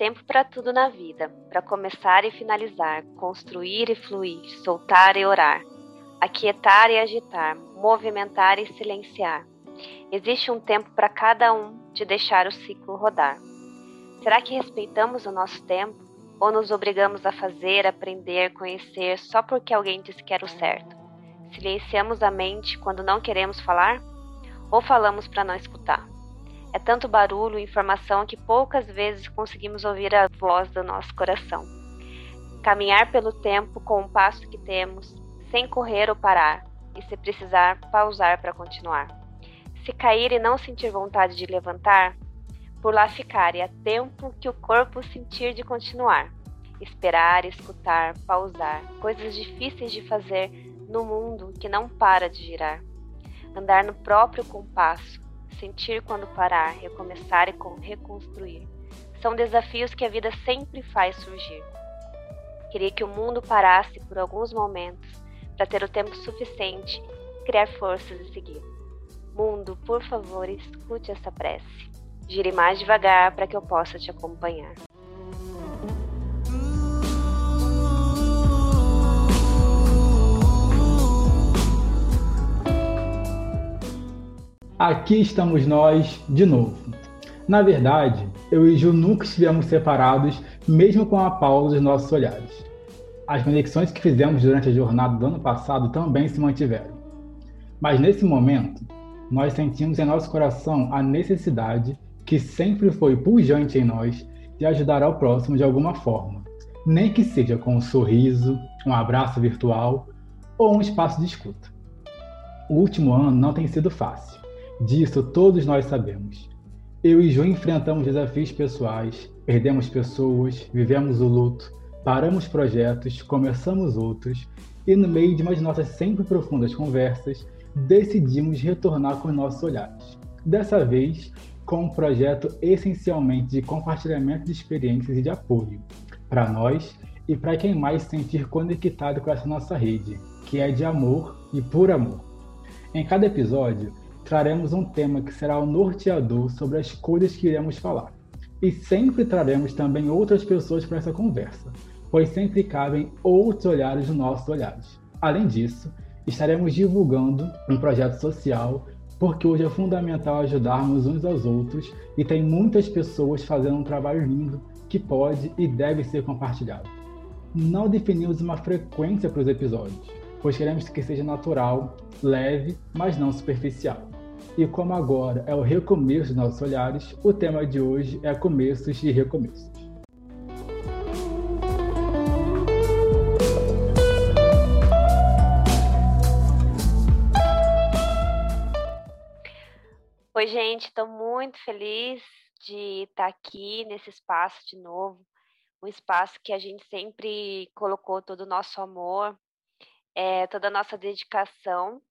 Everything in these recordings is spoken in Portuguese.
tempo para tudo na vida, para começar e finalizar, construir e fluir, soltar e orar, aquietar e agitar, movimentar e silenciar. Existe um tempo para cada um de deixar o ciclo rodar. Será que respeitamos o nosso tempo ou nos obrigamos a fazer, aprender, conhecer só porque alguém disse que era o certo? Silenciamos a mente quando não queremos falar ou falamos para não escutar? É tanto barulho e informação que poucas vezes conseguimos ouvir a voz do nosso coração. Caminhar pelo tempo com o passo que temos, sem correr ou parar, e se precisar, pausar para continuar. Se cair e não sentir vontade de levantar, por lá ficar e a tempo que o corpo sentir de continuar. Esperar, escutar, pausar, coisas difíceis de fazer no mundo que não para de girar. Andar no próprio compasso, sentir quando parar, recomeçar e reconstruir. São desafios que a vida sempre faz surgir. Queria que o mundo parasse por alguns momentos para ter o tempo suficiente, criar forças e seguir. Mundo, por favor, escute essa prece. Gire mais devagar para que eu possa te acompanhar. Aqui estamos nós de novo. Na verdade, eu e Ju nunca estivemos separados, mesmo com a pausa dos nossos olhares. As conexões que fizemos durante a jornada do ano passado também se mantiveram. Mas nesse momento, nós sentimos em nosso coração a necessidade, que sempre foi pujante em nós, de ajudar ao próximo de alguma forma, nem que seja com um sorriso, um abraço virtual ou um espaço de escuta. O último ano não tem sido fácil Disso todos nós sabemos. Eu e Ju enfrentamos desafios pessoais, perdemos pessoas, vivemos o luto, paramos projetos, começamos outros e, no meio de umas nossas sempre profundas conversas, decidimos retornar com nossos olhares. Dessa vez, com um projeto essencialmente de compartilhamento de experiências e de apoio, para nós e para quem mais se sentir conectado com essa nossa rede, que é de amor e por amor. Em cada episódio, traremos um tema que será o norteador sobre as coisas que iremos falar. E sempre traremos também outras pessoas para essa conversa, pois sempre cabem outros olhares nos nossos olhares. Além disso, estaremos divulgando um projeto social, porque hoje é fundamental ajudarmos uns aos outros e tem muitas pessoas fazendo um trabalho lindo que pode e deve ser compartilhado. Não definimos uma frequência para os episódios, pois queremos que seja natural, leve, mas não superficial. E como agora é o recomeço dos nossos olhares, o tema de hoje é começos e recomeços. Oi, gente, estou muito feliz de estar aqui nesse espaço de novo, um espaço que a gente sempre colocou todo o nosso amor, é, toda a nossa dedicação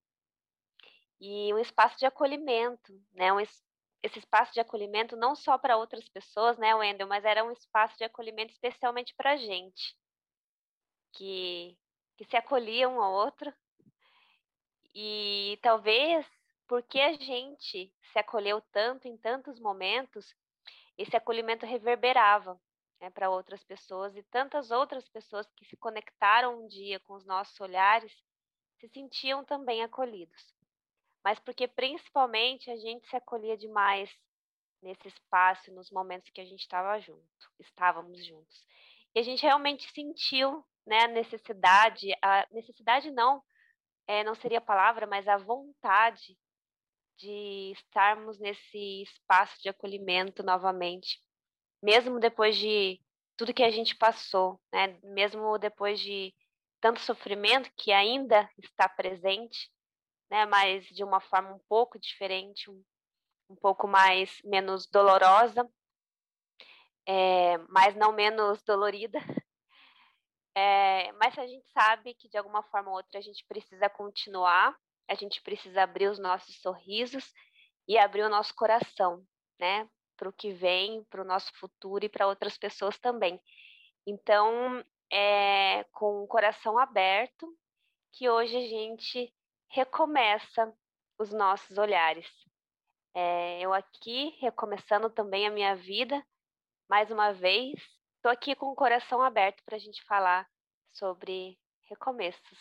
e um espaço de acolhimento, né? Um, esse espaço de acolhimento não só para outras pessoas, né, Wendel, mas era um espaço de acolhimento especialmente para a gente, que, que se acolhia um ao outro. E talvez porque a gente se acolheu tanto em tantos momentos, esse acolhimento reverberava né, para outras pessoas e tantas outras pessoas que se conectaram um dia com os nossos olhares se sentiam também acolhidos mas porque principalmente a gente se acolhia demais nesse espaço, nos momentos que a gente estava junto, estávamos juntos. E a gente realmente sentiu né, a necessidade, a necessidade não, é, não seria a palavra, mas a vontade de estarmos nesse espaço de acolhimento novamente, mesmo depois de tudo que a gente passou, né? Mesmo depois de tanto sofrimento que ainda está presente, né? Mas de uma forma um pouco diferente, um, um pouco mais menos dolorosa, é, mas não menos dolorida. É, mas a gente sabe que de alguma forma ou outra a gente precisa continuar, a gente precisa abrir os nossos sorrisos e abrir o nosso coração, né? Para o que vem, para o nosso futuro e para outras pessoas também. Então, é com o coração aberto que hoje a gente recomeça os nossos olhares. É, eu aqui recomeçando também a minha vida mais uma vez. Estou aqui com o coração aberto para a gente falar sobre recomeços.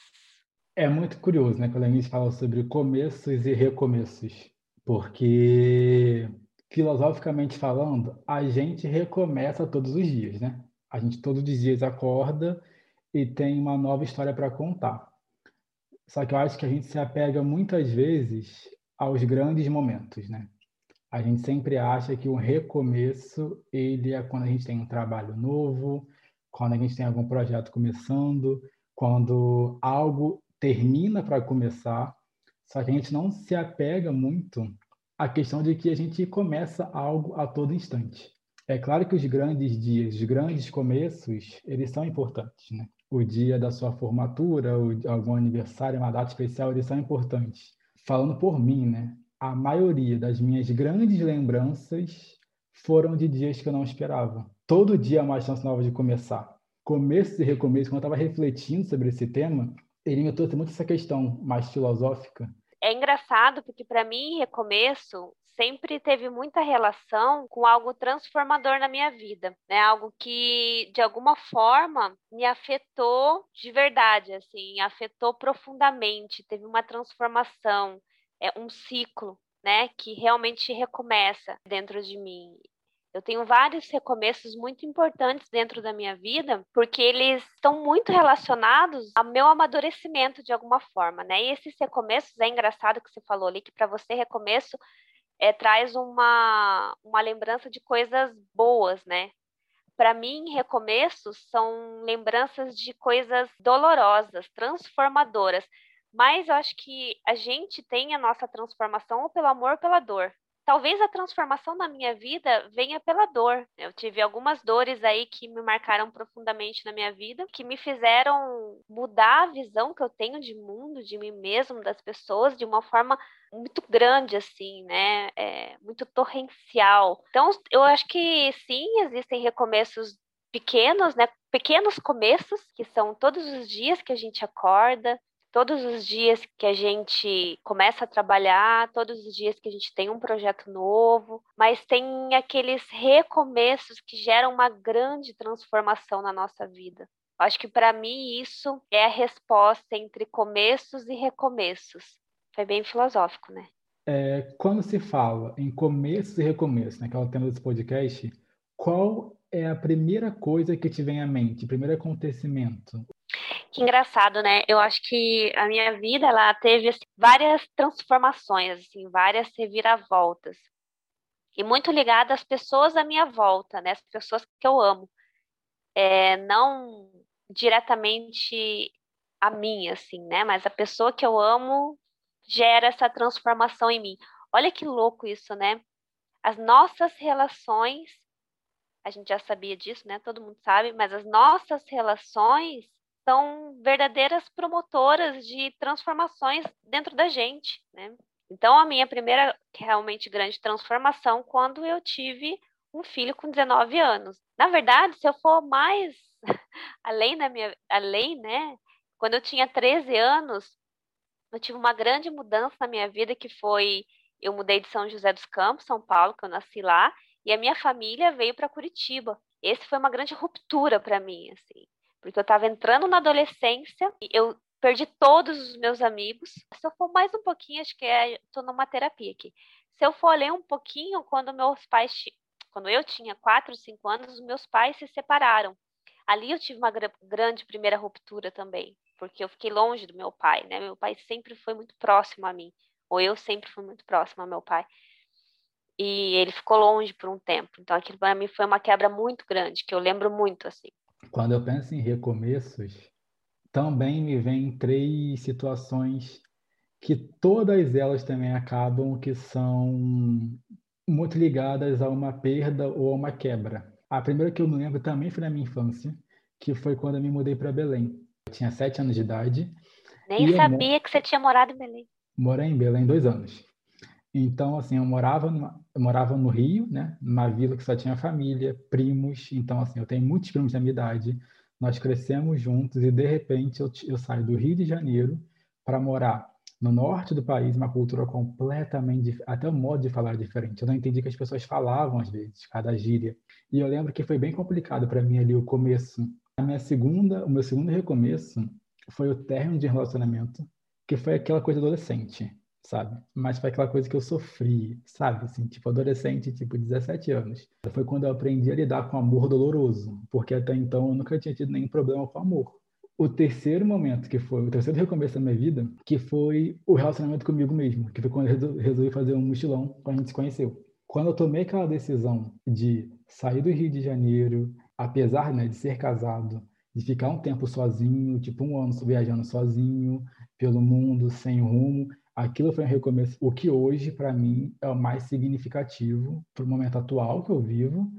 É muito curioso, né, quando a gente fala sobre começos e recomeços, porque filosoficamente falando, a gente recomeça todos os dias, né? A gente todos os dias acorda e tem uma nova história para contar. Só que eu acho que a gente se apega muitas vezes aos grandes momentos, né? A gente sempre acha que o recomeço ele é quando a gente tem um trabalho novo, quando a gente tem algum projeto começando, quando algo termina para começar. Só que a gente não se apega muito à questão de que a gente começa algo a todo instante. É claro que os grandes dias, os grandes começos, eles são importantes, né? O dia da sua formatura, algum aniversário, uma data especial, eles são importantes. Falando por mim, né? A maioria das minhas grandes lembranças foram de dias que eu não esperava. Todo dia é uma chance nova de começar. Começo e recomeço, quando eu estava refletindo sobre esse tema, ele me trouxe muito essa questão mais filosófica. É engraçado porque para mim recomeço sempre teve muita relação com algo transformador na minha vida, né? Algo que de alguma forma me afetou de verdade, assim, afetou profundamente, teve uma transformação, é um ciclo, né, que realmente recomeça dentro de mim. Eu tenho vários recomeços muito importantes dentro da minha vida, porque eles estão muito relacionados ao meu amadurecimento de alguma forma, né? E esses recomeços, é engraçado que você falou ali, que para você recomeço é, traz uma, uma lembrança de coisas boas, né? Para mim, recomeços são lembranças de coisas dolorosas, transformadoras. Mas eu acho que a gente tem a nossa transformação pelo amor ou pela dor, talvez a transformação na minha vida venha pela dor. Eu tive algumas dores aí que me marcaram profundamente na minha vida, que me fizeram mudar a visão que eu tenho de mundo, de mim mesmo, das pessoas, de uma forma muito grande, assim, né? É, muito torrencial. Então, eu acho que sim, existem recomeços pequenos, né? Pequenos começos, que são todos os dias que a gente acorda, todos os dias que a gente começa a trabalhar, todos os dias que a gente tem um projeto novo, mas tem aqueles recomeços que geram uma grande transformação na nossa vida. Acho que para mim isso é a resposta entre começos e recomeços. Foi bem filosófico, né? É, quando se fala em começo e recomeço, né, que é tema desse podcast, qual é a primeira coisa que te vem à mente, primeiro acontecimento? Que engraçado, né? Eu acho que a minha vida ela teve assim, várias transformações, assim, várias reviravoltas. E muito ligada às pessoas à minha volta, né? As pessoas que eu amo. É, não diretamente a mim, assim, né? Mas a pessoa que eu amo gera essa transformação em mim. Olha que louco isso, né? As nossas relações, a gente já sabia disso, né? Todo mundo sabe, mas as nossas relações são verdadeiras promotoras de transformações dentro da gente, né? Então, a minha primeira realmente grande transformação quando eu tive um filho com 19 anos. Na verdade, se eu for mais além da minha além, né? Quando eu tinha 13 anos, eu tive uma grande mudança na minha vida que foi eu mudei de São José dos Campos, São Paulo, que eu nasci lá, e a minha família veio para Curitiba. Esse foi uma grande ruptura para mim, assim porque eu estava entrando na adolescência e eu perdi todos os meus amigos. Se eu for mais um pouquinho, acho que é, numa terapia aqui. Se eu for ler um pouquinho, quando meus pais, quando eu tinha 4, 5 anos, os meus pais se separaram. Ali eu tive uma grande primeira ruptura também, porque eu fiquei longe do meu pai, né? Meu pai sempre foi muito próximo a mim, ou eu sempre fui muito próximo ao meu pai. E ele ficou longe por um tempo. Então aquilo para mim foi uma quebra muito grande, que eu lembro muito assim. Quando eu penso em recomeços, também me vem três situações que todas elas também acabam que são muito ligadas a uma perda ou a uma quebra. A primeira que eu me lembro também foi na minha infância, que foi quando eu me mudei para Belém. Eu tinha sete anos de idade. Nem sabia que você tinha morado em Belém. Morei em Belém dois anos. Então, assim, eu morava, numa, eu morava no Rio, né? Numa vila que só tinha família, primos. Então, assim, eu tenho muitos primos da minha idade. Nós crescemos juntos e, de repente, eu, eu saio do Rio de Janeiro para morar no norte do país, uma cultura completamente, até o modo de falar diferente. Eu não entendi que as pessoas falavam às vezes, cada gíria. E eu lembro que foi bem complicado para mim ali o começo. A minha segunda, o meu segundo recomeço foi o término de relacionamento, que foi aquela coisa adolescente, sabe? Mas foi aquela coisa que eu sofri, sabe? Assim, tipo adolescente, tipo 17 anos. Foi quando eu aprendi a lidar com amor doloroso, porque até então eu nunca tinha tido nenhum problema com amor o terceiro momento, que foi o terceiro recomeço da minha vida, que foi o relacionamento comigo mesmo, que foi quando eu resolvi fazer um mochilão quando a gente se conheceu. Quando eu tomei aquela decisão de sair do Rio de Janeiro, apesar né, de ser casado, de ficar um tempo sozinho, tipo um ano viajando sozinho pelo mundo, sem rumo, aquilo foi um recomeço. O que hoje, para mim, é o mais significativo para o momento atual que eu vivo,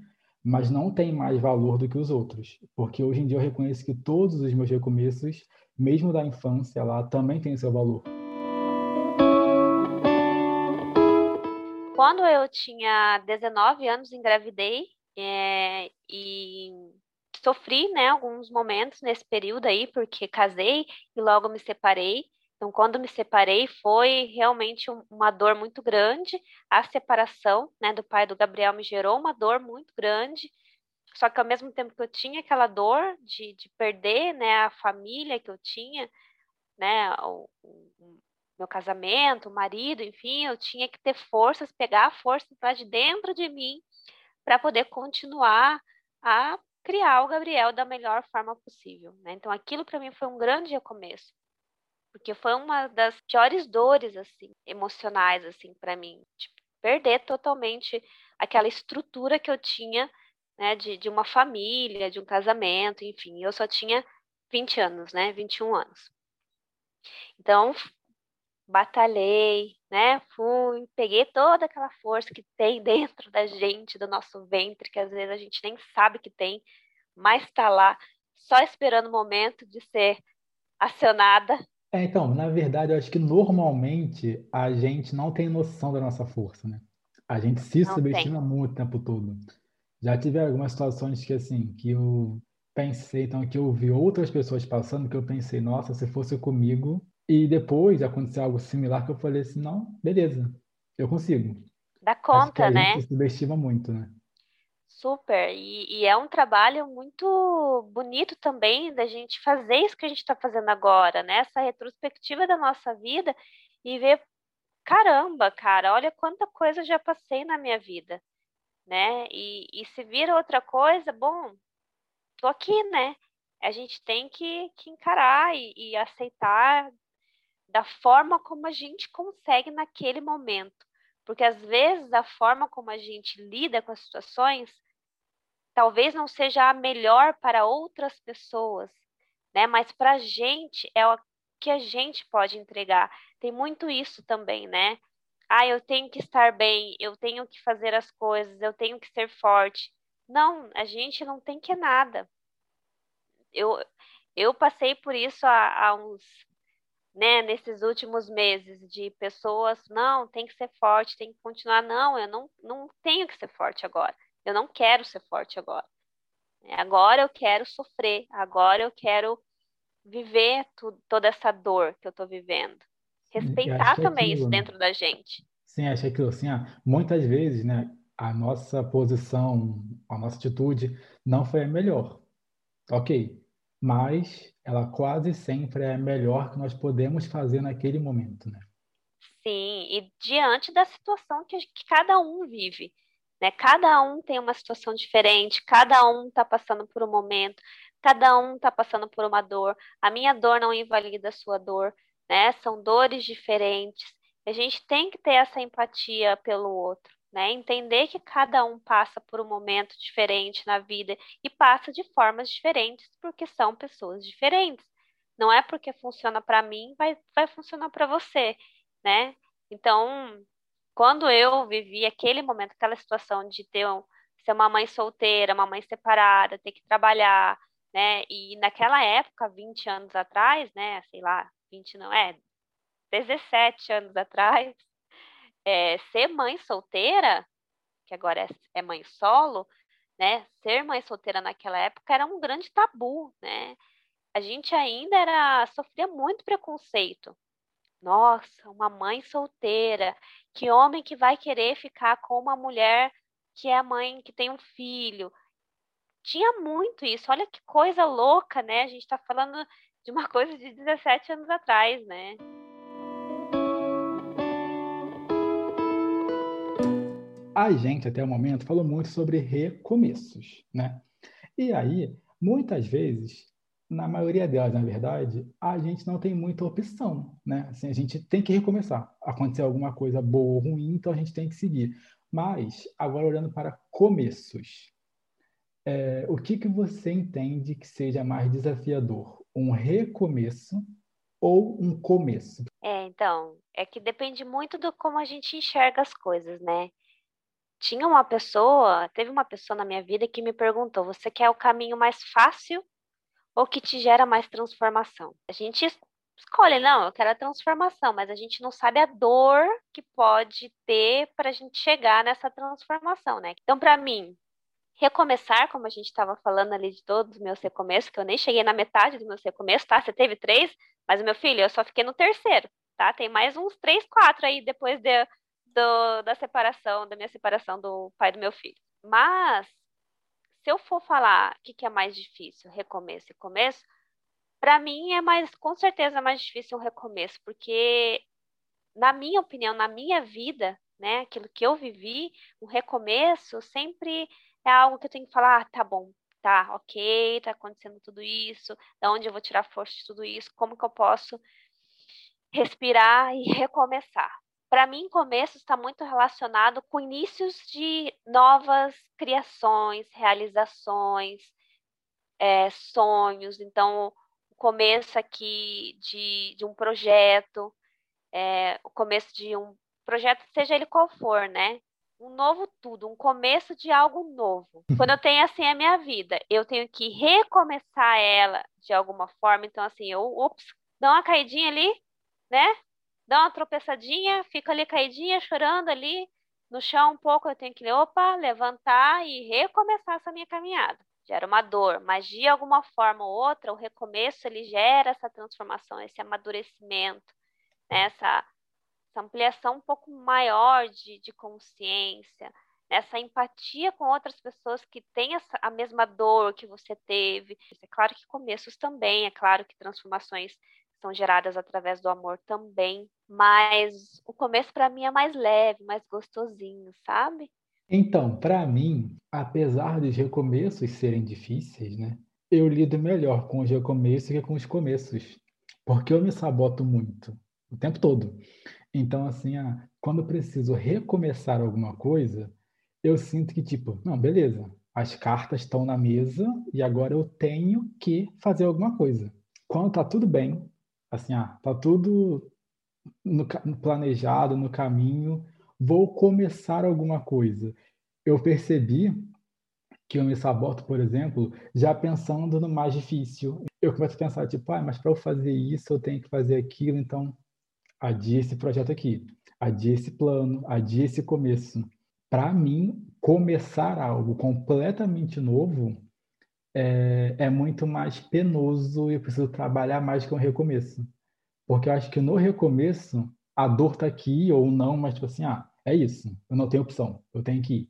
mas não tem mais valor do que os outros, porque hoje em dia eu reconheço que todos os meus recomeços, mesmo da infância lá, também têm seu valor. Quando eu tinha 19 anos, engravidei é, e sofri, né, alguns momentos nesse período aí, porque casei e logo me separei. Então, quando me separei, foi realmente uma dor muito grande. A separação né, do pai do Gabriel me gerou uma dor muito grande. Só que ao mesmo tempo que eu tinha aquela dor de, de perder né, a família que eu tinha, né, o, o meu casamento, o marido, enfim, eu tinha que ter forças, pegar a força para de dentro de mim para poder continuar a criar o Gabriel da melhor forma possível. Né? Então, aquilo para mim foi um grande recomeço porque foi uma das piores dores assim, emocionais assim para mim, tipo, perder totalmente aquela estrutura que eu tinha, né, de, de uma família, de um casamento, enfim, eu só tinha 20 anos, né, 21 anos. Então, batalhei, né? Fui, peguei toda aquela força que tem dentro da gente, do nosso ventre, que às vezes a gente nem sabe que tem, mas está lá, só esperando o momento de ser acionada é, então, na verdade, eu acho que normalmente a gente não tem noção da nossa força, né? A gente se Não subestima tem. muito o tempo todo. Já tive algumas situações que, assim, que eu pensei, então, que eu vi outras pessoas passando, que eu pensei, nossa, se fosse comigo, e depois aconteceu algo similar, que eu falei assim, não, beleza, eu consigo. Dá Acho que conta, a gente né? subestima muito, né? Super. E, e é um trabalho muito bonito também da gente fazer isso que a gente está fazendo agora, né? Essa retrospectiva da nossa vida e ver, caramba, cara, olha quanta coisa eu já passei na minha vida, né? E, e se vira outra coisa, bom, tô aqui, né? A gente tem que, que encarar e, e aceitar da forma como a gente consegue naquele momento. Porque às vezes a forma como a gente lida com as situações talvez não seja a melhor para outras pessoas, né? Mas para a gente é o que a gente pode entregar. Tem muito isso também, né? Ah, eu tenho que estar bem, eu tenho que fazer as coisas, eu tenho que ser forte. Não, a gente não tem que nada. Eu, eu passei por isso há, há uns, né, nesses últimos meses, de pessoas, não, tem que ser forte, tem que continuar. Não, eu não, não tenho que ser forte agora. Eu não quero ser forte agora. Agora eu quero sofrer, agora eu quero viver tu, toda essa dor que eu estou vivendo. Respeitar é também isso aquilo, né? dentro da gente. Sim, acho que é aquilo, assim, ah, muitas vezes, né, a nossa posição, a nossa atitude não foi a melhor. Ok, mas ela quase sempre é a melhor que nós podemos fazer naquele momento, né? Sim, e diante da situação que, que cada um vive, né? Cada um tem uma situação diferente, cada um está passando por um momento, cada um está passando por uma dor. A minha dor não invalida a sua dor, né? São dores diferentes. A gente tem que ter essa empatia pelo outro, né? Entender que cada um passa por um momento diferente na vida e passa de formas diferentes porque são pessoas diferentes. Não é porque funciona para mim, vai, vai funcionar para você, né? Então, quando eu vivi aquele momento, aquela situação de ter um, ser uma mãe solteira, uma mãe separada, ter que trabalhar, né? E naquela época, 20 anos atrás, né? Sei lá, 20 não é, 17 anos atrás, é, ser mãe solteira, que agora é, é mãe solo, né? Ser mãe solteira naquela época era um grande tabu, né? A gente ainda era sofria muito preconceito, Nossa, uma mãe solteira. Que homem que vai querer ficar com uma mulher que é mãe que tem um filho? Tinha muito isso. Olha que coisa louca, né? A gente está falando de uma coisa de 17 anos atrás, né? A gente, até o momento, falou muito sobre recomeços, né? E aí, muitas vezes, na maioria delas, na verdade, a gente não tem muita opção, né? Assim, a gente tem que recomeçar. Acontecer alguma coisa boa ou ruim, então a gente tem que seguir. Mas, agora olhando para começos, é, o que, que você entende que seja mais desafiador? Um recomeço ou um começo? É, então, é que depende muito do como a gente enxerga as coisas, né? Tinha uma pessoa, teve uma pessoa na minha vida que me perguntou: você quer o caminho mais fácil ou que te gera mais transformação? A gente escolhe, não, eu quero a transformação, mas a gente não sabe a dor que pode ter para a gente chegar nessa transformação, né? Então, para mim, recomeçar, como a gente estava falando ali de todos os meus recomeços, que eu nem cheguei na metade dos meus recomeços, tá? Você teve três, mas meu filho, eu só fiquei no terceiro, tá? Tem mais uns três, quatro aí depois de, do, da separação, da minha separação do pai do meu filho. Mas, se eu for falar o que, que é mais difícil, recomeço e começo, para mim é mais, com certeza, mais difícil um recomeço, porque, na minha opinião, na minha vida, né, aquilo que eu vivi, um recomeço sempre é algo que eu tenho que falar, ah, tá bom, tá, ok, tá acontecendo tudo isso, da onde eu vou tirar força de tudo isso, como que eu posso respirar e recomeçar. Para mim, começo está muito relacionado com inícios de novas criações, realizações, é, sonhos. Então, o começo aqui de, de um projeto, é, o começo de um projeto, seja ele qual for, né? um novo tudo, um começo de algo novo. Quando eu tenho assim a minha vida, eu tenho que recomeçar ela de alguma forma. Então, assim, eu, ops, dá uma caidinha ali, né? Dá uma tropeçadinha, fica ali caidinha, chorando ali no chão um pouco. Eu tenho que, opa, levantar e recomeçar essa minha caminhada. Gera uma dor, mas de alguma forma ou outra, o recomeço ele gera essa transformação, esse amadurecimento, né? essa essa ampliação um pouco maior de, de consciência, essa empatia com outras pessoas que têm essa, a mesma dor que você teve. É claro que começos também, é claro que transformações são geradas através do amor também, mas o começo para mim é mais leve, mais gostosinho, sabe? Então, para mim, apesar dos recomeços serem difíceis, né? Eu lido melhor com os recomeços que com os começos, porque eu me saboto muito o tempo todo. Então, assim, ah, quando eu preciso recomeçar alguma coisa, eu sinto que, tipo, não, beleza, as cartas estão na mesa e agora eu tenho que fazer alguma coisa. Quando tá tudo bem, assim, ah, tá tudo no, planejado, no caminho, vou começar alguma coisa. Eu percebi que eu me saboto, por exemplo, já pensando no mais difícil. Eu começo a pensar, tipo, ah, mas para eu fazer isso, eu tenho que fazer aquilo, então adia esse projeto aqui, adia esse plano, adia esse começo. Para mim, começar algo completamente novo é, é, muito mais penoso e eu preciso trabalhar mais que um recomeço. Porque eu acho que no recomeço, a dor está aqui ou não, mas tipo assim, ah, é isso, eu não tenho opção, eu tenho que ir.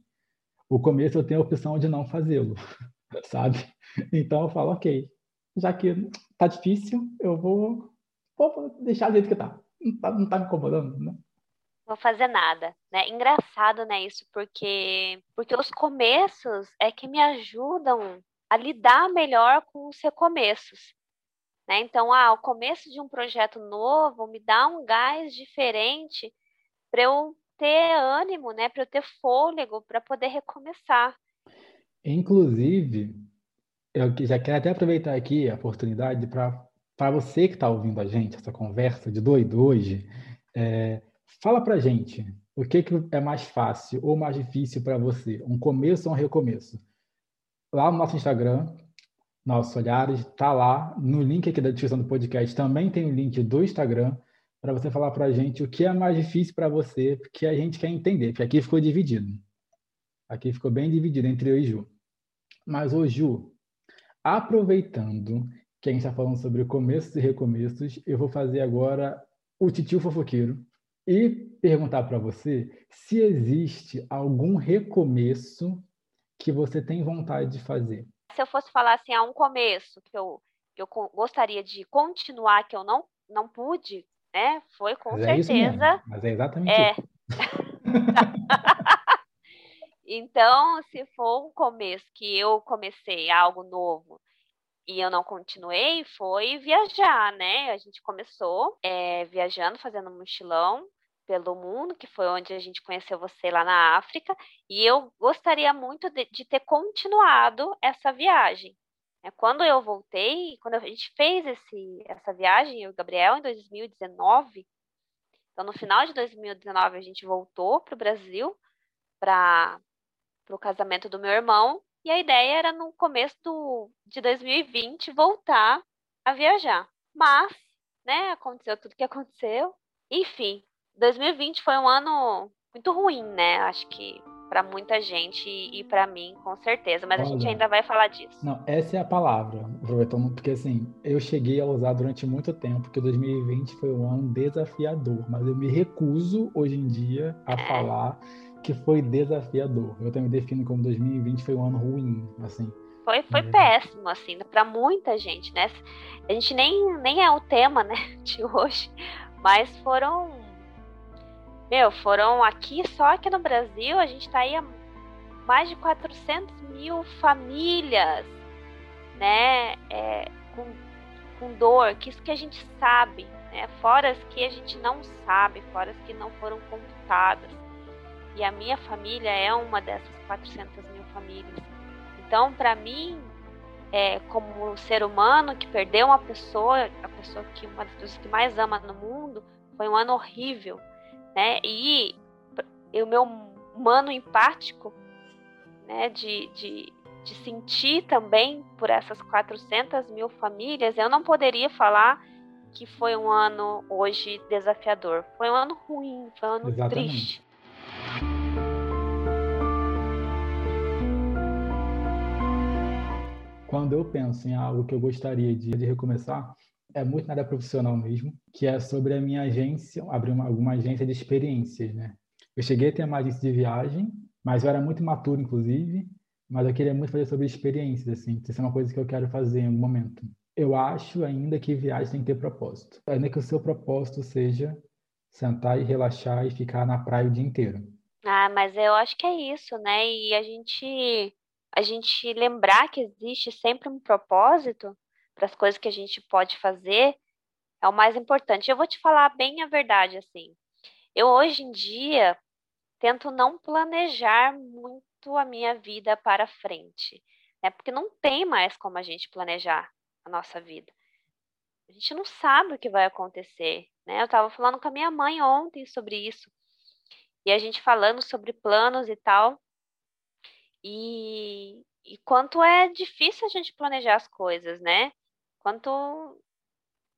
O começo eu tenho a opção de não fazê-lo, sabe? Então eu falo, ok, já que tá difícil, eu vou, vou deixar do jeito que tá não tá, não tá me incomodando, né? Vou fazer nada, né? Engraçado, né, isso, porque porque os começos é que me ajudam a lidar melhor com os recomeços. Né? Então, ah, o começo de um projeto novo me dá um gás diferente para eu ter ânimo, né? Para eu ter fôlego para poder recomeçar. Inclusive, eu já quero até aproveitar aqui a oportunidade para você que está ouvindo a gente, essa conversa de doido hoje, é, fala para gente o que, que é mais fácil ou mais difícil para você, um começo ou um recomeço. Lá no nosso Instagram, nossos olhares, está lá no link aqui da descrição do podcast, também tem o link do Instagram para você falar para a gente o que é mais difícil para você, porque a gente quer entender, porque aqui ficou dividido. Aqui ficou bem dividido entre eu e Ju. Mas, ô Ju, aproveitando que a gente está falando sobre começos e recomeços, eu vou fazer agora o titio fofoqueiro e perguntar para você se existe algum recomeço que você tem vontade de fazer. Se eu fosse falar assim, há um começo que eu, que eu gostaria de continuar, que eu não, não pude, né? Foi com Mas é certeza. É Mas é exatamente é. isso. então, se for um começo que eu comecei algo novo e eu não continuei, foi viajar, né? A gente começou é, viajando, fazendo mochilão pelo mundo, que foi onde a gente conheceu você lá na África, e eu gostaria muito de, de ter continuado essa viagem. É, quando eu voltei, quando a gente fez esse, essa viagem, eu e o Gabriel, em 2019, então no final de 2019 a gente voltou para o Brasil para o casamento do meu irmão, e a ideia era no começo do, de 2020 voltar a viajar. Mas, né, aconteceu tudo que aconteceu. Enfim, 2020 foi um ano muito ruim, né? Acho que para muita gente e para mim, com certeza. Mas Olha, a gente ainda vai falar disso. Não, essa é a palavra, aproveitando, porque assim, eu cheguei a usar durante muito tempo que 2020 foi um ano desafiador, mas eu me recuso hoje em dia a é. falar que foi desafiador. Eu também defino como 2020 foi um ano ruim, assim. Foi, foi é. péssimo, assim, para muita gente, né? A gente nem, nem é o tema, né, de hoje, mas foram meu, foram aqui, só aqui no Brasil, a gente está aí a mais de 400 mil famílias, né, é, com, com dor, que isso que a gente sabe, né, fora as que a gente não sabe, fora as que não foram computadas. E a minha família é uma dessas 400 mil famílias. Então, para mim, é, como ser humano que perdeu uma pessoa, a pessoa que uma das pessoas que mais ama no mundo, foi um ano horrível né? E o meu humano empático, né, de, de, de sentir também por essas 400 mil famílias, eu não poderia falar que foi um ano hoje desafiador. Foi um ano ruim, foi um ano Exatamente. triste. Quando eu penso em algo que eu gostaria de, de recomeçar, é muito na área profissional mesmo, que é sobre a minha agência, abrir uma, alguma agência de experiências, né? Eu cheguei a ter uma agência de viagem, mas eu era muito maturo, inclusive, mas eu queria muito fazer sobre experiências, assim, isso é uma coisa que eu quero fazer em algum momento. Eu acho ainda que viagem tem que ter propósito, ainda que o seu propósito seja sentar e relaxar e ficar na praia o dia inteiro. Ah, mas eu acho que é isso, né? E a gente a gente lembrar que existe sempre um propósito para as coisas que a gente pode fazer é o mais importante. Eu vou te falar bem a verdade assim. Eu hoje em dia tento não planejar muito a minha vida para frente, né? Porque não tem mais como a gente planejar a nossa vida. A gente não sabe o que vai acontecer, né? Eu estava falando com a minha mãe ontem sobre isso. E a gente falando sobre planos e tal. E, e quanto é difícil a gente planejar as coisas, né? Quanto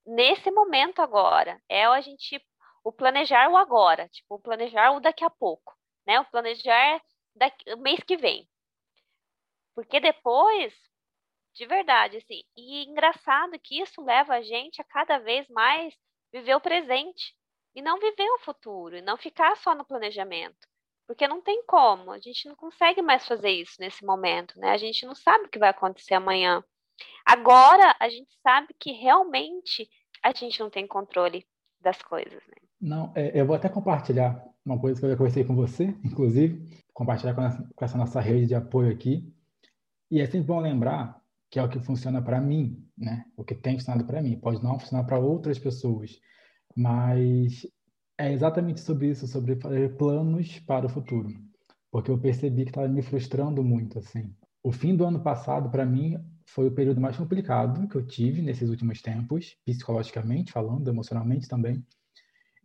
nesse momento agora. É a gente o planejar o agora, tipo, o planejar o daqui a pouco, né? O planejar daqui, o mês que vem. Porque depois, de verdade, assim, e engraçado que isso leva a gente a cada vez mais viver o presente e não viver o futuro, e não ficar só no planejamento. Porque não tem como, a gente não consegue mais fazer isso nesse momento, né? A gente não sabe o que vai acontecer amanhã. Agora a gente sabe que realmente a gente não tem controle das coisas. Né? Não, é, eu vou até compartilhar uma coisa que eu já conversei com você, inclusive, compartilhar com essa, com essa nossa rede de apoio aqui. E é sempre bom lembrar que é o que funciona para mim, né? O que tem funcionado para mim. Pode não funcionar para outras pessoas, mas é exatamente sobre isso, sobre fazer planos para o futuro. Porque eu percebi que estava me frustrando muito, assim. O fim do ano passado, para mim, foi o período mais complicado que eu tive nesses últimos tempos, psicologicamente falando, emocionalmente também.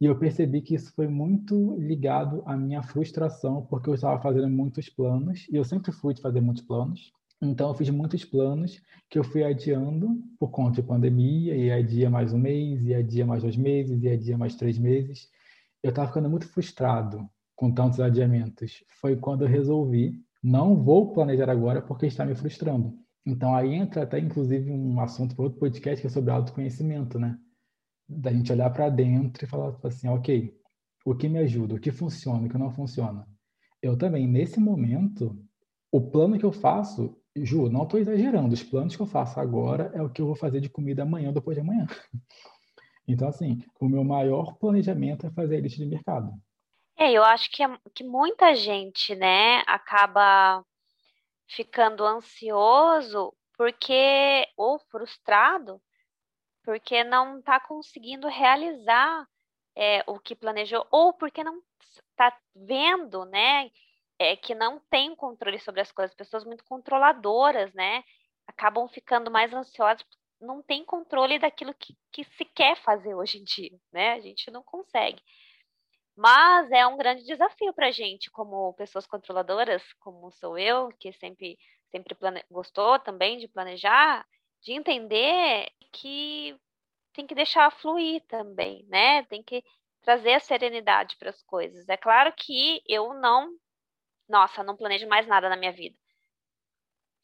E eu percebi que isso foi muito ligado à minha frustração, porque eu estava fazendo muitos planos, e eu sempre fui de fazer muitos planos. Então, eu fiz muitos planos que eu fui adiando por conta de pandemia, e adia mais um mês, e adia mais dois meses, e adia mais três meses. Eu estava ficando muito frustrado com tantos adiamentos. Foi quando eu resolvi, não vou planejar agora porque está me frustrando. Então aí entra até inclusive um assunto para outro podcast que é sobre autoconhecimento, né? da gente olhar para dentro e falar assim, ok, o que me ajuda, o que funciona, o que não funciona. Eu também, nesse momento, o plano que eu faço, Ju, não estou exagerando, os planos que eu faço agora é o que eu vou fazer de comida amanhã ou depois de amanhã. Então, assim, o meu maior planejamento é fazer a lista de mercado. É, eu acho que, é, que muita gente, né, acaba ficando ansioso porque, ou frustrado, porque não está conseguindo realizar é, o que planejou, ou porque não está vendo, né, é, que não tem controle sobre as coisas, pessoas muito controladoras, né, acabam ficando mais ansiosas, não tem controle daquilo que, que se quer fazer hoje em dia, né, a gente não consegue. Mas é um grande desafio para a gente, como pessoas controladoras, como sou eu, que sempre, sempre plane... gostou também de planejar, de entender que tem que deixar fluir também, né? Tem que trazer a serenidade para as coisas. É claro que eu não, nossa, não planejo mais nada na minha vida.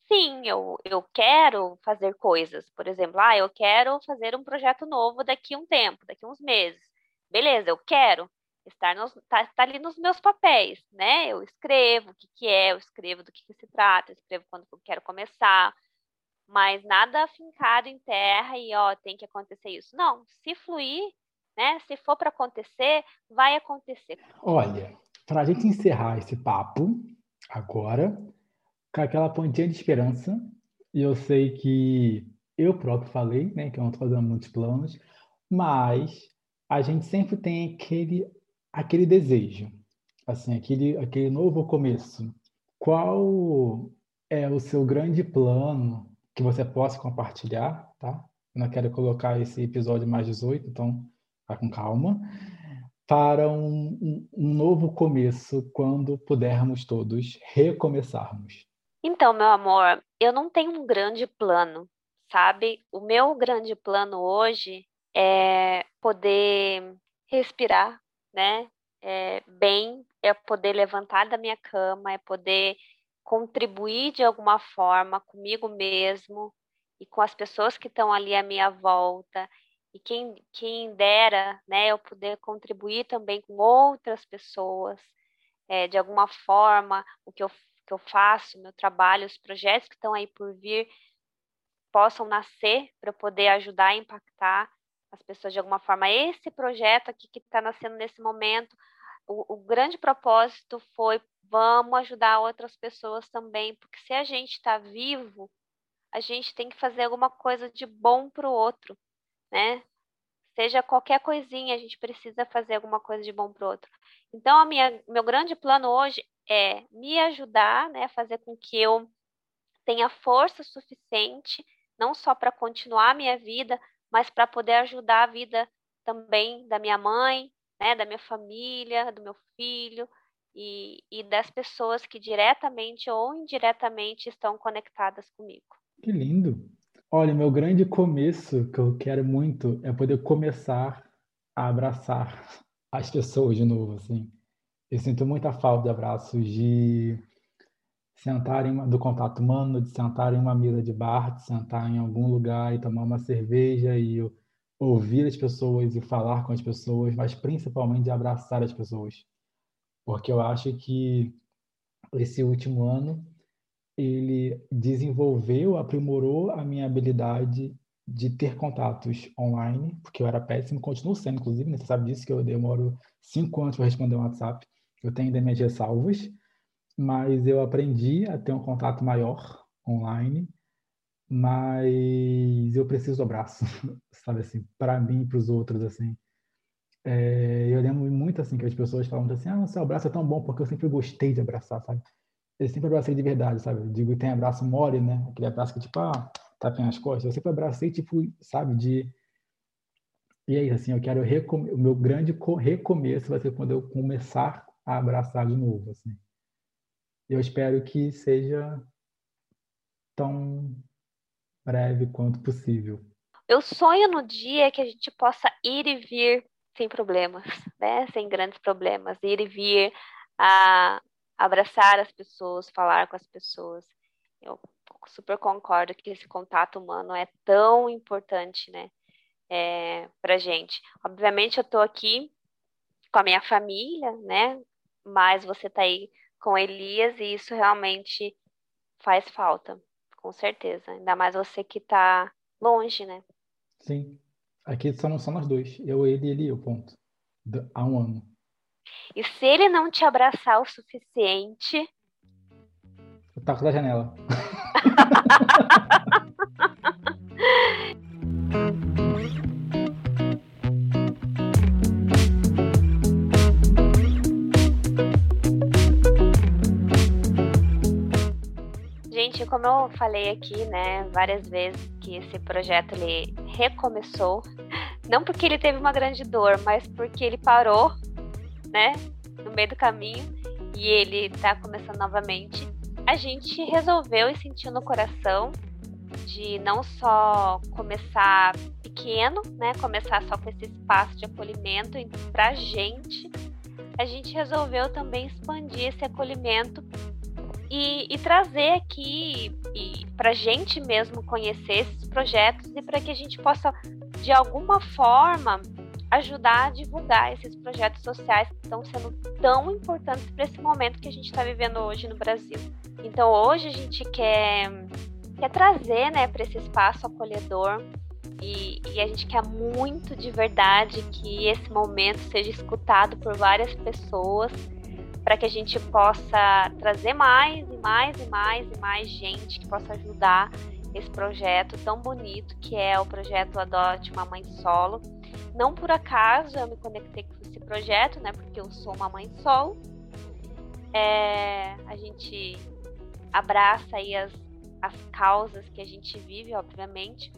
Sim, eu, eu quero fazer coisas. Por exemplo, ah, eu quero fazer um projeto novo daqui a um tempo, daqui a uns meses. Beleza, eu quero estar nos, tá, tá, ali nos meus papéis, né? Eu escrevo o que, que é, eu escrevo do que, que se trata, eu escrevo quando eu quero começar, mas nada fincado em terra e ó, tem que acontecer isso. Não, se fluir, né? Se for para acontecer, vai acontecer. Olha, para a gente encerrar esse papo agora, com aquela pontinha de esperança, e eu sei que eu próprio falei, né, que eu não estou fazendo muitos planos, mas a gente sempre tem aquele aquele desejo, assim, aquele, aquele novo começo. Qual é o seu grande plano que você possa compartilhar, tá? Eu não quero colocar esse episódio mais 18, então vá com calma. Para um, um, um novo começo, quando pudermos todos recomeçarmos. Então, meu amor, eu não tenho um grande plano, sabe? O meu grande plano hoje é poder respirar né? É, bem, é poder levantar da minha cama, é poder contribuir de alguma forma comigo mesmo e com as pessoas que estão ali à minha volta. E quem, quem dera, né, eu poder contribuir também com outras pessoas, é, de alguma forma, o que eu, que eu faço, meu trabalho, os projetos que estão aí por vir, possam nascer para poder ajudar a impactar as pessoas de alguma forma. Esse projeto aqui que está nascendo nesse momento, o, o, grande propósito foi vamos ajudar outras pessoas também, porque se a gente está vivo, a gente tem que fazer alguma coisa de bom para o outro, né? Seja qualquer coisinha, a gente precisa fazer alguma coisa de bom para o outro. Então, a minha, meu grande plano hoje é me ajudar, né, fazer com que eu tenha força suficiente, não só para continuar a minha vida, mas para poder ajudar a vida também da minha mãe, né, da minha família, do meu filho e, e das pessoas que diretamente ou indiretamente estão conectadas comigo. Que lindo! Olha, meu grande começo que eu quero muito é poder começar a abraçar as pessoas de novo, assim. Eu sinto muita falta de abraços, de sentar em do contato humano, de sentar em uma mesa de bar, de sentar em algum lugar e tomar uma cerveja e ouvir as pessoas e falar com as pessoas, mas principalmente de abraçar as pessoas. Porque eu acho que esse último ano ele desenvolveu, aprimorou a minha habilidade de ter contatos online, porque eu era péssimo, continuo sendo, inclusive, né? você sabe disso, que eu demoro cinco anos para responder um WhatsApp. Eu tenho minhas ressalvas, mas eu aprendi a ter um contato maior online, mas eu preciso do abraço, sabe assim, para mim e para os outros, assim. É, eu lembro muito, assim, que as pessoas falam assim, ah, seu abraço é tão bom porque eu sempre gostei de abraçar, sabe? Eu sempre abracei de verdade, sabe? Eu digo, tem abraço mole, né? Aquele abraço que, tipo, ah, tapem as costas. Eu sempre abracei, tipo, sabe, de... E aí, assim, eu quero... O meu grande recomeço vai ser quando eu começar a abraçar de novo, assim. Eu espero que seja tão breve quanto possível. Eu sonho no dia que a gente possa ir e vir sem problemas, né? Sem grandes problemas, ir e vir a abraçar as pessoas, falar com as pessoas. Eu super concordo que esse contato humano é tão importante, né? é, para gente. Obviamente, eu estou aqui com a minha família, né? Mas você está aí com Elias e isso realmente faz falta, com certeza. Ainda mais você que está longe, né? Sim. Aqui só nós dois. Eu, ele e ele eu, ponto. Há um ano. E se ele não te abraçar o suficiente. Eu taco da janela. como eu falei aqui, né, várias vezes que esse projeto ele recomeçou, não porque ele teve uma grande dor, mas porque ele parou, né, no meio do caminho e ele tá começando novamente. A gente resolveu e sentiu no coração de não só começar pequeno, né, começar só com esse espaço de acolhimento pra gente, a gente resolveu também expandir esse acolhimento e, e trazer aqui para a gente mesmo conhecer esses projetos e para que a gente possa, de alguma forma, ajudar a divulgar esses projetos sociais que estão sendo tão importantes para esse momento que a gente está vivendo hoje no Brasil. Então, hoje a gente quer, quer trazer né, para esse espaço acolhedor e, e, a gente quer muito de verdade que esse momento seja escutado por várias pessoas para que a gente possa trazer mais e mais e mais e mais gente que possa ajudar esse projeto tão bonito que é o projeto Adote uma Mãe Solo. Não por acaso eu me conectei com esse projeto, né? Porque eu sou uma mãe solo. É, a gente abraça aí as, as causas que a gente vive, obviamente.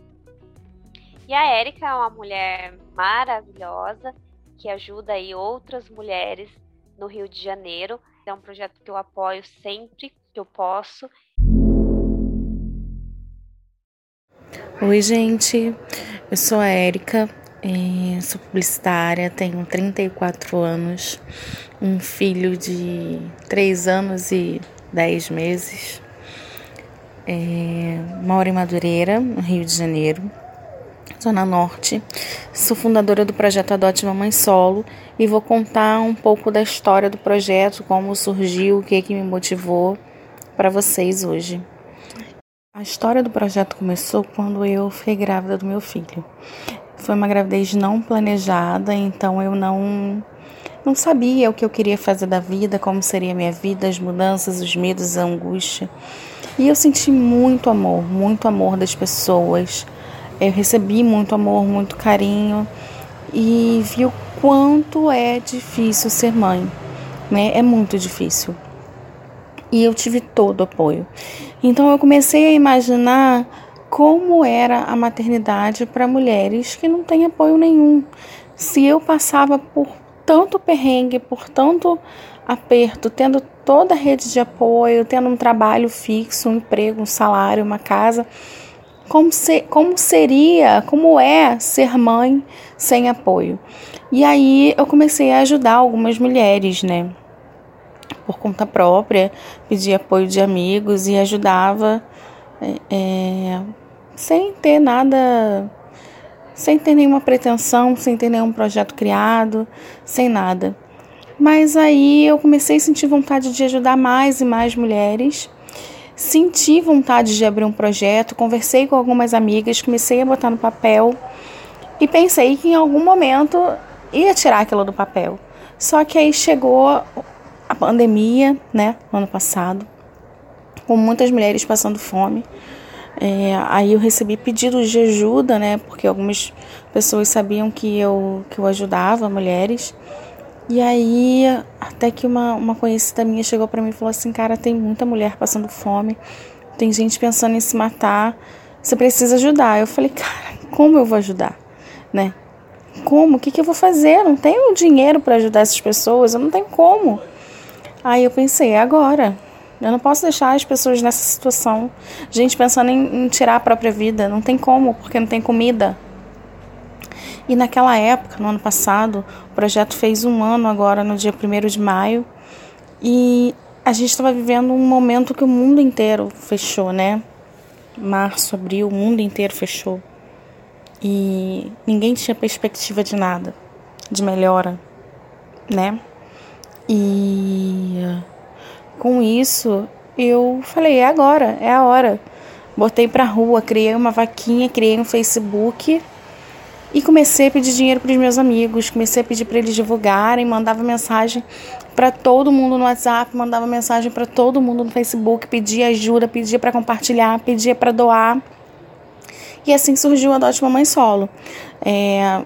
E a Érica é uma mulher maravilhosa que ajuda aí outras mulheres no Rio de Janeiro. É um projeto que eu apoio sempre que eu posso. Oi, gente. Eu sou a Érica, é, sou publicitária, tenho 34 anos, um filho de 3 anos e 10 meses. É, moro em Madureira, no Rio de Janeiro. Zona Norte. Sou fundadora do projeto Adote Mamãe Solo e vou contar um pouco da história do projeto, como surgiu, o que, que me motivou para vocês hoje. A história do projeto começou quando eu fiquei grávida do meu filho. Foi uma gravidez não planejada, então eu não não sabia o que eu queria fazer da vida, como seria a minha vida, as mudanças, os medos, a angústia. E eu senti muito amor, muito amor das pessoas, eu recebi muito amor, muito carinho e vi o quanto é difícil ser mãe, né? É muito difícil. E eu tive todo o apoio. Então eu comecei a imaginar como era a maternidade para mulheres que não têm apoio nenhum. Se eu passava por tanto perrengue, por tanto aperto, tendo toda a rede de apoio, tendo um trabalho fixo, um emprego, um salário, uma casa, como, se, como seria, como é ser mãe sem apoio. E aí eu comecei a ajudar algumas mulheres, né? Por conta própria, pedia apoio de amigos e ajudava é, é, sem ter nada, sem ter nenhuma pretensão, sem ter nenhum projeto criado, sem nada. Mas aí eu comecei a sentir vontade de ajudar mais e mais mulheres Senti vontade de abrir um projeto, conversei com algumas amigas, comecei a botar no papel e pensei que em algum momento ia tirar aquilo do papel. Só que aí chegou a pandemia, né, no ano passado, com muitas mulheres passando fome. É, aí eu recebi pedidos de ajuda, né, porque algumas pessoas sabiam que eu, que eu ajudava mulheres. E aí, até que uma, uma conhecida minha chegou para mim e falou assim: Cara, tem muita mulher passando fome, tem gente pensando em se matar, você precisa ajudar. Eu falei: Cara, como eu vou ajudar? Né? Como? O que, que eu vou fazer? Eu não tenho dinheiro para ajudar essas pessoas, eu não tenho como. Aí eu pensei: é agora. Eu não posso deixar as pessoas nessa situação. Gente pensando em, em tirar a própria vida, não tem como, porque não tem comida. E naquela época, no ano passado, o projeto fez um ano agora, no dia 1 de maio, e a gente estava vivendo um momento que o mundo inteiro fechou, né? Março, abril, o mundo inteiro fechou. e ninguém tinha perspectiva de nada, de melhora, né? E com isso eu falei: é agora, é a hora. Botei pra rua, criei uma vaquinha, criei um Facebook e comecei a pedir dinheiro para os meus amigos, comecei a pedir para eles divulgarem, mandava mensagem para todo mundo no WhatsApp, mandava mensagem para todo mundo no Facebook, pedia ajuda, pedia para compartilhar, pedia para doar. E assim surgiu a Adote Mamãe Solo. É,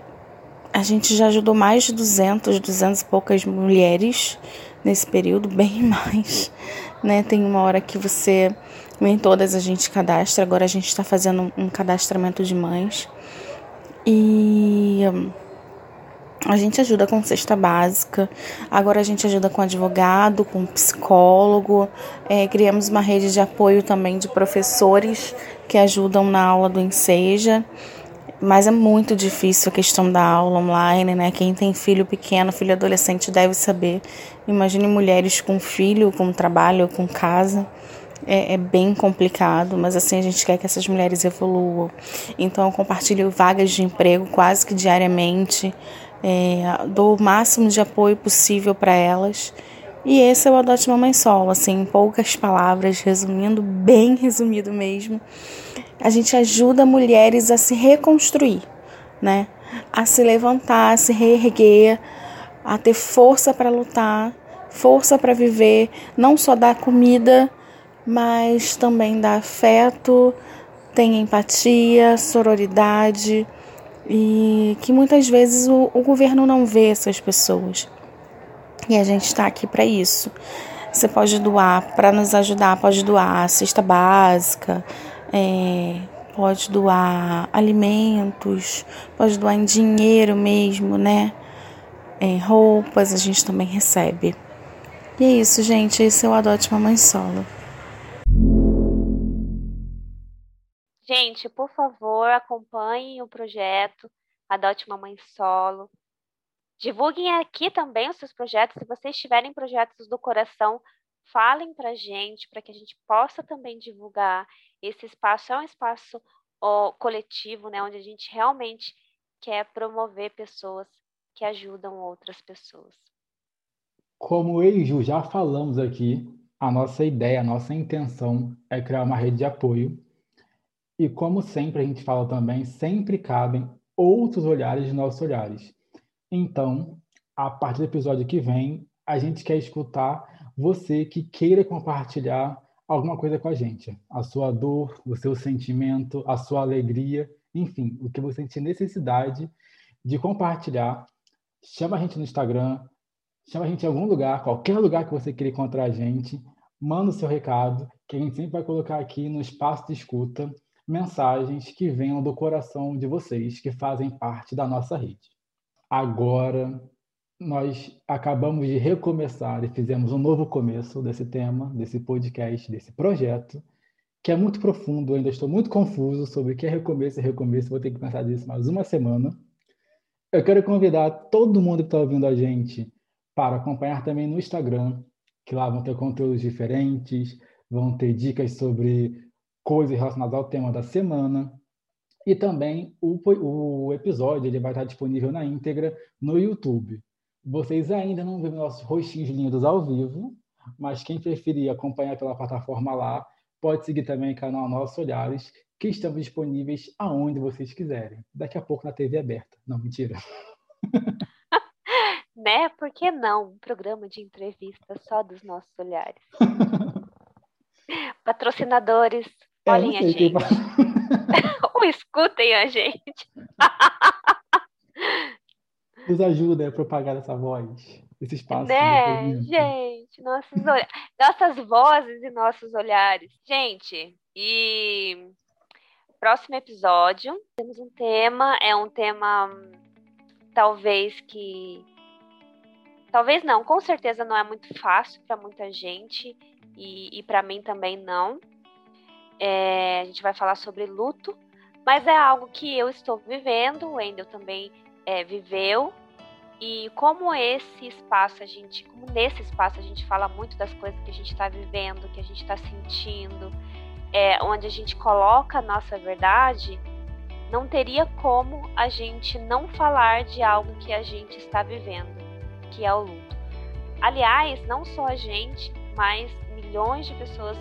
a gente já ajudou mais de 200, 200 e poucas mulheres nesse período, bem mais. Né? Tem uma hora que você, nem todas a gente cadastra, agora a gente está fazendo um cadastramento de mães. E a gente ajuda com cesta básica, agora a gente ajuda com advogado, com psicólogo, é, criamos uma rede de apoio também de professores que ajudam na aula do Enseja, mas é muito difícil a questão da aula online, né? Quem tem filho pequeno, filho adolescente deve saber. Imagine mulheres com filho, com trabalho, com casa é, é, bem complicado, mas assim a gente quer que essas mulheres evoluam. Então eu compartilho vagas de emprego quase que diariamente, é, dou o máximo de apoio possível para elas. E esse é o Adote Mamãe Solo, assim, em poucas palavras, resumindo, bem resumido mesmo. A gente ajuda mulheres a se reconstruir, né? A se levantar, a se reerguer, a ter força para lutar, força para viver, não só dar comida, mas também dá afeto, tem empatia, sororidade e que muitas vezes o, o governo não vê essas pessoas. E a gente está aqui para isso. Você pode doar para nos ajudar, pode doar cesta básica, é, pode doar alimentos, pode doar em dinheiro mesmo, né? É, roupas a gente também recebe. E é isso, gente. Esse é o Adote Mamãe Solo. Gente, por favor, acompanhem o projeto Adote uma Mãe Solo. Divulguem aqui também os seus projetos. Se vocês tiverem projetos do coração, falem para a gente, para que a gente possa também divulgar. Esse espaço é um espaço ó, coletivo, né, onde a gente realmente quer promover pessoas que ajudam outras pessoas. Como eu e Ju já falamos aqui, a nossa ideia, a nossa intenção é criar uma rede de apoio e como sempre a gente fala também, sempre cabem outros olhares de nossos olhares. Então, a partir do episódio que vem, a gente quer escutar você que queira compartilhar alguma coisa com a gente. A sua dor, o seu sentimento, a sua alegria, enfim, o que você sentir necessidade de compartilhar. Chama a gente no Instagram, chama a gente em algum lugar, qualquer lugar que você queira encontrar a gente, manda o seu recado, que a gente sempre vai colocar aqui no espaço de escuta mensagens que venham do coração de vocês, que fazem parte da nossa rede. Agora, nós acabamos de recomeçar e fizemos um novo começo desse tema, desse podcast, desse projeto, que é muito profundo. Eu ainda estou muito confuso sobre o que é recomeço e recomeço. Vou ter que pensar nisso mais uma semana. Eu quero convidar todo mundo que está ouvindo a gente para acompanhar também no Instagram, que lá vão ter conteúdos diferentes, vão ter dicas sobre coisas relacionadas ao tema da semana. E também o, o episódio ele vai estar disponível na íntegra no YouTube. Vocês ainda não viram nossos rostinhos lindos ao vivo, mas quem preferir acompanhar pela plataforma lá, pode seguir também o canal Nossos Olhares, que estamos disponíveis aonde vocês quiserem. Daqui a pouco na TV aberta. Não, mentira. né? Por que não? Um programa de entrevista só dos nossos olhares. Patrocinadores, é, Olhem a gente. Ou escutem a gente. Nos ajuda a propagar essa voz, esse espaço. Né, gente? Nossos, nossas vozes e nossos olhares. Gente, e próximo episódio temos um tema, é um tema talvez que talvez não, com certeza não é muito fácil para muita gente e, e para mim também não. É, a gente vai falar sobre luto, mas é algo que eu estou vivendo, o Wendel também é, viveu. E como esse espaço, a gente, como nesse espaço a gente fala muito das coisas que a gente está vivendo, que a gente está sentindo, é, onde a gente coloca a nossa verdade, não teria como a gente não falar de algo que a gente está vivendo, que é o luto. Aliás, não só a gente, mas milhões de pessoas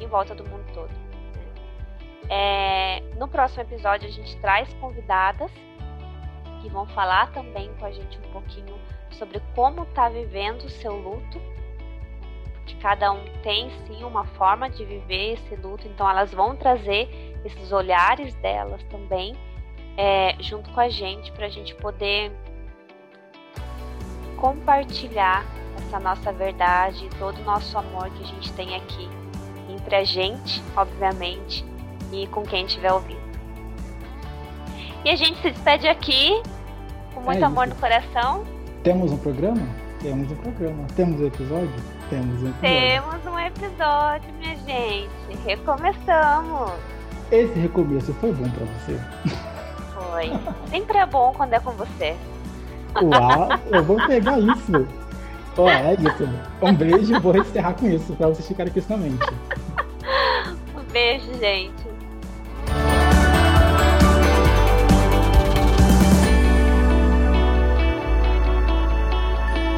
em volta do mundo todo. É, no próximo episódio a gente traz convidadas que vão falar também com a gente um pouquinho sobre como está vivendo o seu luto. Que cada um tem sim uma forma de viver esse luto, então elas vão trazer esses olhares delas também é, junto com a gente para a gente poder compartilhar essa nossa verdade, todo o nosso amor que a gente tem aqui entre a gente, obviamente, e com quem estiver ouvindo. E a gente se despede aqui com muito é amor no coração. Temos um programa? Temos um programa. Temos um episódio? Temos um episódio. Temos um episódio, minha gente. Recomeçamos. Esse recomeço foi bom para você? Foi. Sempre é bom quando é com você. Uau, eu vou pegar isso. Ó, é isso. Um beijo e vou encerrar com isso, pra vocês ficarem com isso na mente. Um beijo, gente.